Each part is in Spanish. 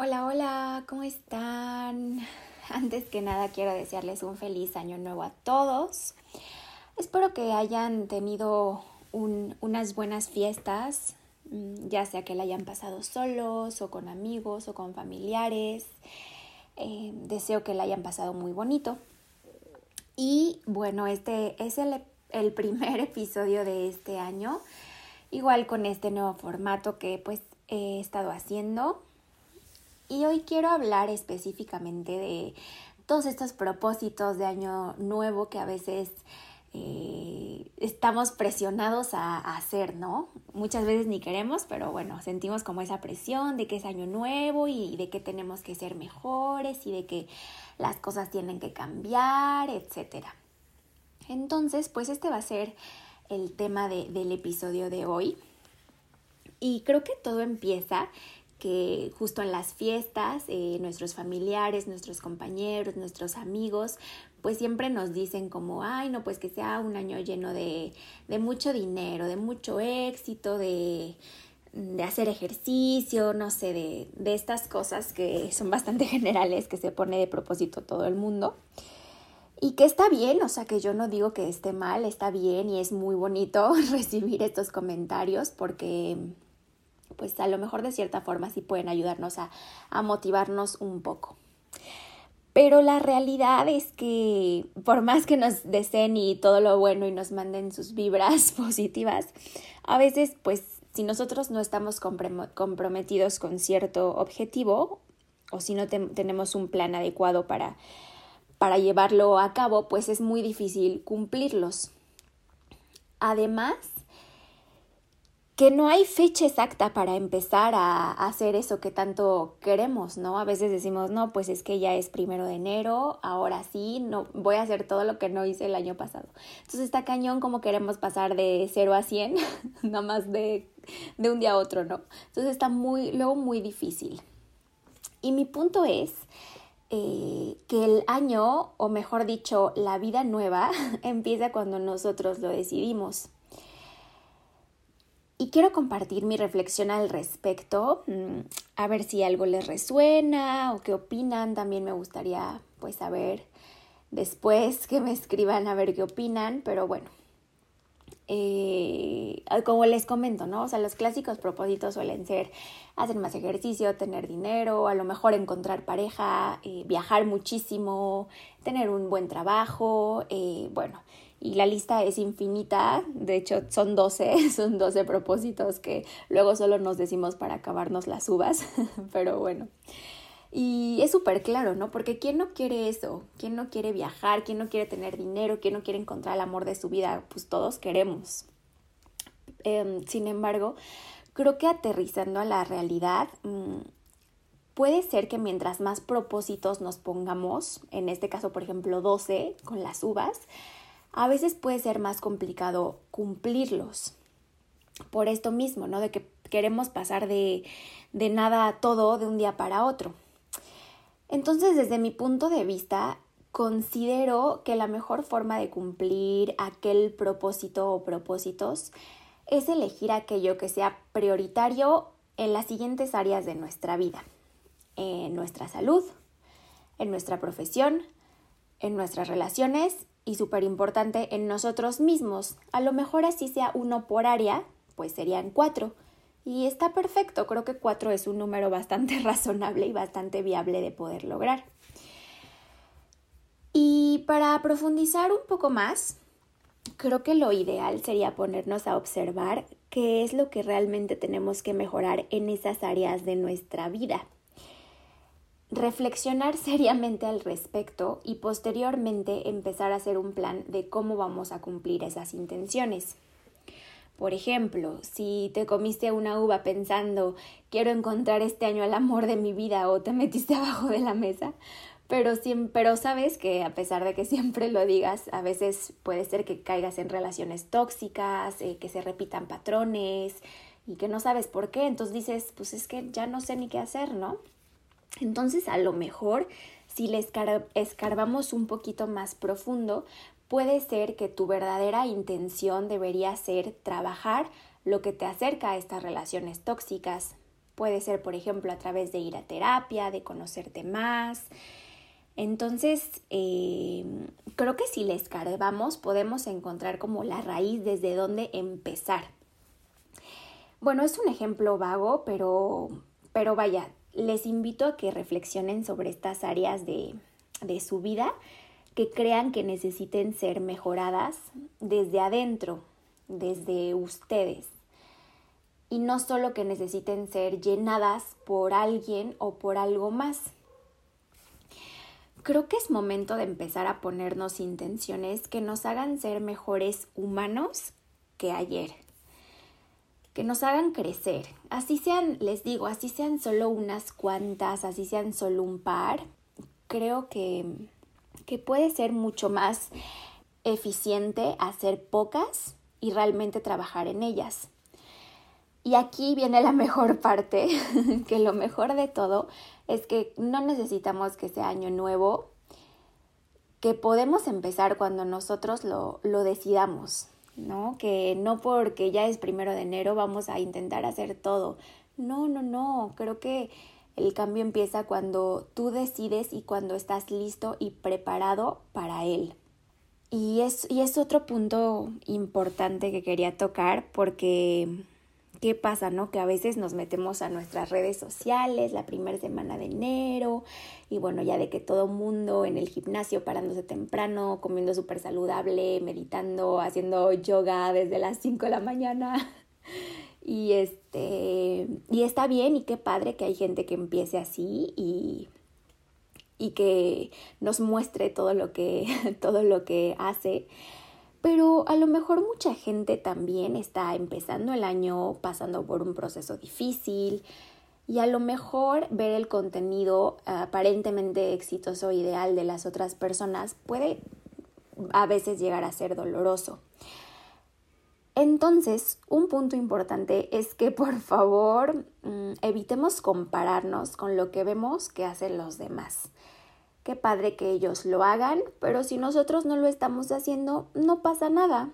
Hola, hola, ¿cómo están? Antes que nada quiero desearles un feliz año nuevo a todos. Espero que hayan tenido unas buenas fiestas, mm, ya sea que la hayan pasado solos o con amigos o con familiares. Eh, deseo que la hayan pasado muy bonito. Y bueno, este es el, el primer episodio de este año, igual con este nuevo formato que pues he estado haciendo y hoy quiero hablar específicamente de todos estos propósitos de año nuevo que a veces eh, estamos presionados a, hacer, ¿no? Muchas veces ni queremos, pero bueno, sentimos como esa presión de que es año nuevo y, de que tenemos que ser mejores y de que las cosas tienen que cambiar, etc. Entonces, pues este va a ser el tema del episodio de hoy. Y creo que todo empieza que justo en las fiestas eh, nuestros familiares, nuestros compañeros, nuestros amigos, pues siempre nos dicen como, ay, no, pues que sea un año lleno de, de mucho dinero, de mucho éxito, de, de hacer ejercicio, no sé, de, de estas cosas que son bastante generales que se pone de propósito todo el mundo. Y que está bien, o sea que yo no digo que esté mal, está bien y es muy bonito recibir estos comentarios porque pues a lo mejor de cierta forma sí pueden ayudarnos a, motivarnos un poco. Pero la realidad es que por más que nos deseen y todo lo bueno y nos manden sus vibras positivas, a veces pues si nosotros no estamos comprometidos con cierto objetivo o si no tenemos un plan adecuado para, para llevarlo a cabo, pues es muy difícil cumplirlos. Además, que no hay fecha exacta para empezar a hacer eso que tanto queremos, ¿no? A veces decimos, no, pues es que ya es primero de enero, ahora sí, no, voy a hacer todo lo que no hice el año pasado. Entonces está cañón como queremos pasar de 0 a 100, nada más de, de un día a otro, ¿no? Entonces está muy, luego muy difícil. Y mi punto es eh, que el año, o mejor dicho, la vida nueva, empieza cuando nosotros lo decidimos. Y quiero compartir mi reflexión al respecto, mm, a ver si algo les resuena o qué opinan. También me gustaría pues saber después que me escriban a ver qué opinan, pero bueno, eh, como les comento, ¿no? O sea, los clásicos propósitos suelen ser hacer más ejercicio, tener dinero, a lo mejor encontrar pareja, eh, viajar muchísimo, tener un buen trabajo, eh, bueno, y la lista es infinita, de hecho son 12, son 12 propósitos que luego solo nos decimos para acabarnos las uvas, pero bueno. Y es súper claro, ¿no? Porque ¿quién no quiere eso? ¿Quién no quiere viajar? ¿Quién no quiere tener dinero? ¿Quién no quiere encontrar el amor de su vida? Pues todos queremos. Em, sin embargo, creo que aterrizando a la realidad, mm, puede ser que mientras más propósitos nos pongamos, en este caso por ejemplo 12 con las uvas, a veces puede ser más complicado cumplirlos. Por esto mismo, ¿no? De que queremos pasar de, de nada a todo de un día para otro. Entonces, desde mi punto de vista, considero que la mejor forma de cumplir aquel propósito o propósitos es elegir aquello que sea prioritario en las siguientes áreas de nuestra vida. En nuestra salud, en nuestra profesión, en nuestras relaciones y súper importante en nosotros mismos. A lo mejor así sea uno por área, pues serían cuatro. Y está perfecto, creo que cuatro es un número bastante razonable y bastante viable de poder lograr. Y para profundizar un poco más, creo que lo ideal sería ponernos a observar qué es lo que realmente tenemos que mejorar en esas áreas de nuestra vida reflexionar seriamente al respecto y posteriormente empezar a hacer un plan de cómo vamos a cumplir esas intenciones. Por ejemplo, si te comiste una uva pensando quiero encontrar este año el amor de mi vida o te metiste abajo de la mesa, pero, pero sabes que a pesar de que siempre lo digas, a veces puede ser que caigas en relaciones tóxicas, eh, que se repitan patrones y que no sabes por qué, entonces dices, pues es que ya no sé ni qué hacer, ¿no? Entonces, a lo mejor, si le escarbamos un poquito más profundo, puede ser que tu verdadera intención debería ser trabajar lo que te acerca a estas relaciones tóxicas, Puede ser, por ejemplo, a través de ir a terapia, de conocerte más. Entonces, eh, creo que si le escarbamos podemos encontrar como la raíz desde donde empezar. Bueno, es un ejemplo vago, pero, pero vaya, les invito a que reflexionen sobre estas áreas de, de su vida que crean que necesiten ser mejoradas desde adentro, desde ustedes. Y no solo que necesiten ser llenadas por alguien o por algo más. Creo que es momento de empezar a ponernos intenciones que nos hagan ser mejores humanos que ayer. Que nos hagan crecer. Así sean, les digo, así sean solo unas cuantas, así sean solo un par. Creo que que puede ser mucho más eficiente hacer pocas y realmente trabajar en ellas. Y aquí viene la mejor parte, que lo mejor de todo es que no necesitamos que sea año nuevo, que podemos empezar cuando nosotros lo, lo decidamos, ¿no? Que no porque ya es primero de enero vamos a intentar hacer todo. No, no, no, creo que el cambio empieza cuando tú decides y cuando estás listo y preparado para él. Y es, y es otro punto importante que quería tocar porque ¿qué pasa, no? Que a veces nos metemos a nuestras redes sociales la primera semana de enero y bueno, ya de que todo mundo en el gimnasio parándose temprano, comiendo súper saludable, meditando, haciendo yoga desde las 5 de la mañana y este, y está bien y qué padre que hay gente que empiece así y, y que nos muestre todo lo que, todo lo que hace. Pero a lo mejor mucha gente también está empezando el año pasando por un proceso difícil y a lo mejor ver el contenido aparentemente exitoso ideal de las otras personas puede a veces llegar a ser doloroso. Entonces, un punto importante es que por favor mm, evitemos compararnos con lo que vemos que hacen los demás. Qué padre que ellos lo hagan, pero si nosotros no lo estamos haciendo, no pasa nada.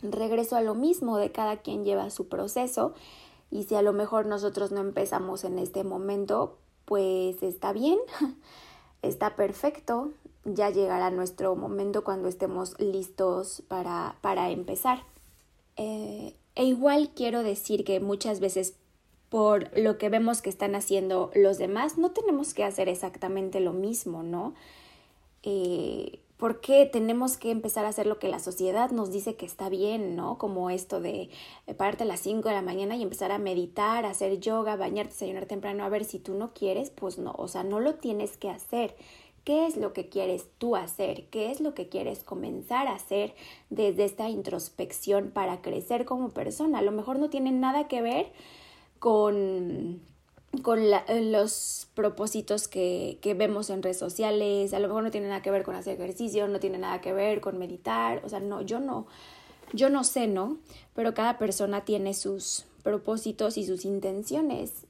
Regreso a lo mismo de cada quien lleva su proceso y si a lo mejor nosotros no empezamos en este momento, pues está bien, está perfecto, ya llegará nuestro momento cuando estemos listos para, para empezar. Eh, e igual quiero decir que muchas veces por lo que vemos que están haciendo los demás, no tenemos que hacer exactamente lo mismo, ¿no? Eh, ¿Por qué tenemos que empezar a hacer lo que la sociedad nos dice que está bien, ¿no? Como esto de eh, pararte a las 5 de la mañana y empezar a meditar, hacer yoga, bañarte, desayunar temprano. A ver, si tú no quieres, pues no, o sea, no lo tienes que hacer. ¿Qué es lo que quieres tú hacer? ¿Qué es lo que quieres comenzar a hacer desde esta introspección para crecer como persona? A lo mejor no tiene nada que ver con, con los propósitos que, que, vemos en redes sociales, a lo mejor no tiene nada que ver con hacer ejercicio, no tiene nada que ver con meditar, o sea, no, yo no, yo no sé, ¿no? Pero cada persona tiene sus propósitos y sus intenciones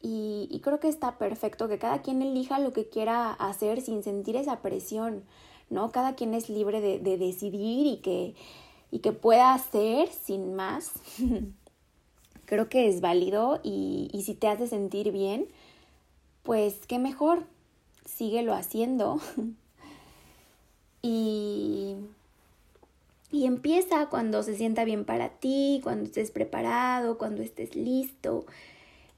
y, creo que está perfecto que cada quien elija lo que quiera hacer sin sentir esa presión, ¿no? Cada quien es libre de, decidir y que, y que pueda hacer sin más. creo que es válido y, y si te hace sentir bien, pues qué mejor, síguelo haciendo. y, y empieza cuando se sienta bien para ti, cuando estés preparado, cuando estés listo.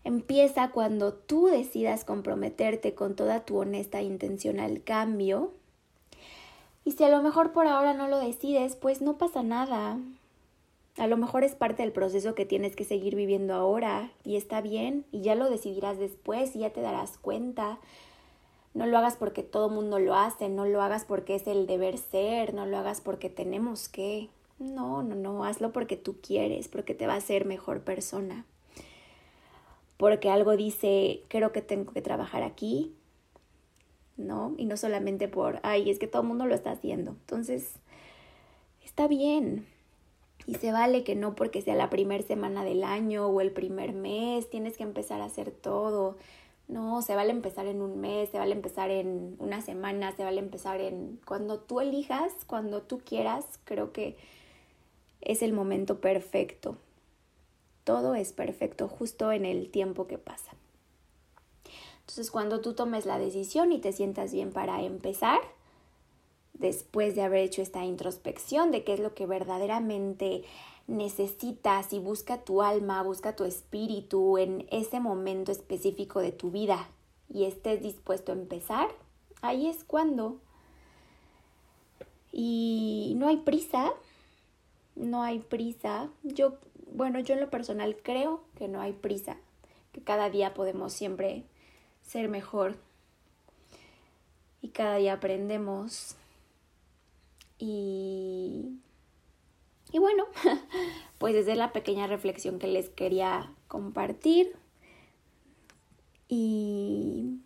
Empieza cuando tú decidas comprometerte con toda tu honesta intención al cambio. Y si a lo mejor por ahora no lo decides, pues no pasa nada. A lo mejor es parte del proceso que tienes que seguir viviendo ahora y está bien y ya lo decidirás después y ya te darás cuenta. No lo hagas porque todo mundo lo hace, no lo hagas porque es el deber ser, no lo hagas porque tenemos que. No, no, no, hazlo porque tú quieres, porque te va a hacer mejor persona porque algo dice, creo que tengo que trabajar aquí, ¿no? Y no solamente por, ay, es que todo el mundo lo está haciendo. Entonces, está bien. Y se vale que no porque sea la primera semana del año o el primer mes, tienes que empezar a hacer todo. No, se vale empezar en un mes, se vale empezar en una semana, se vale empezar en cuando tú elijas, cuando tú quieras, creo que es el momento perfecto todo es perfecto justo en el tiempo que pasa. Entonces cuando tú tomes la decisión y te sientas bien para empezar, después de haber hecho esta introspección de qué es lo que verdaderamente necesitas y busca tu alma, busca tu espíritu en ese momento específico de tu vida y estés dispuesto a empezar, ahí es cuando. Y no hay prisa, no hay prisa. Yo, bueno, yo en lo personal creo que no hay prisa, que cada día podemos siempre ser mejor y cada día aprendemos y, y bueno, pues esa es la pequeña reflexión que les quería compartir. Y,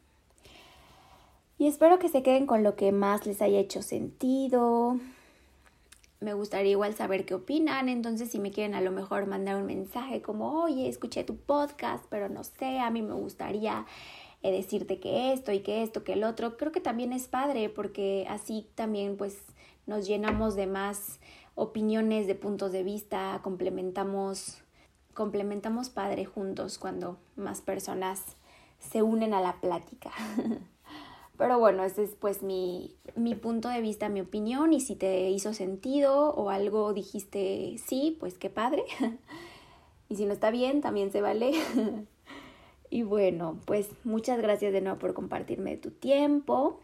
y espero que se queden con lo que más les haya hecho sentido. Me gustaría igual saber qué opinan, entonces si me quieren a lo mejor mandar un mensaje como, oye, escuché tu podcast, pero no sé, a mí me gustaría eh, decirte que esto y que esto, que el otro, creo que también es padre porque así también pues nos llenamos de más opiniones, de puntos de vista, complementamos, complementamos padre juntos cuando más personas se unen a la plática. Pero bueno, ese es pues mi, mi punto de vista, mi opinión y si te hizo sentido o algo dijiste sí, pues qué padre. y si no está bien, también se vale. y bueno, pues muchas gracias de nuevo por compartirme tu tiempo.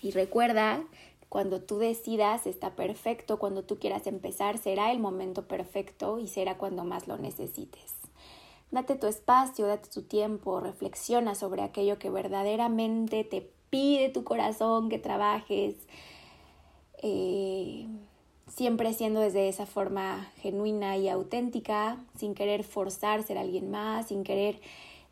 Y recuerda cuando tú decidas está perfecto, cuando tú quieras empezar será el momento perfecto y será cuando más lo necesites. Date tu espacio, date tu tiempo, reflexiona sobre aquello que verdaderamente te pide tu corazón que trabajes, eh, siempre siendo desde esa forma genuina y auténtica, sin querer forzar ser alguien más, sin querer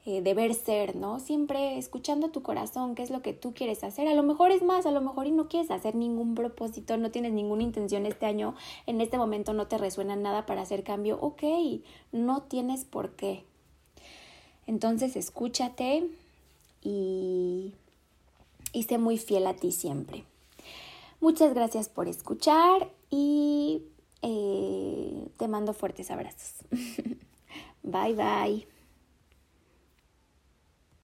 eh, deber ser, ¿no? Siempre escuchando tu corazón, qué es lo que tú quieres hacer. A lo mejor es más, a lo mejor y no quieres hacer ningún propósito, no tienes ninguna intención este año, en este momento no te resuena nada para hacer cambio, ok, no tienes por qué. Entonces escúchate y, y sé muy fiel a ti siempre. Muchas gracias por escuchar y eh, te mando fuertes abrazos. bye bye.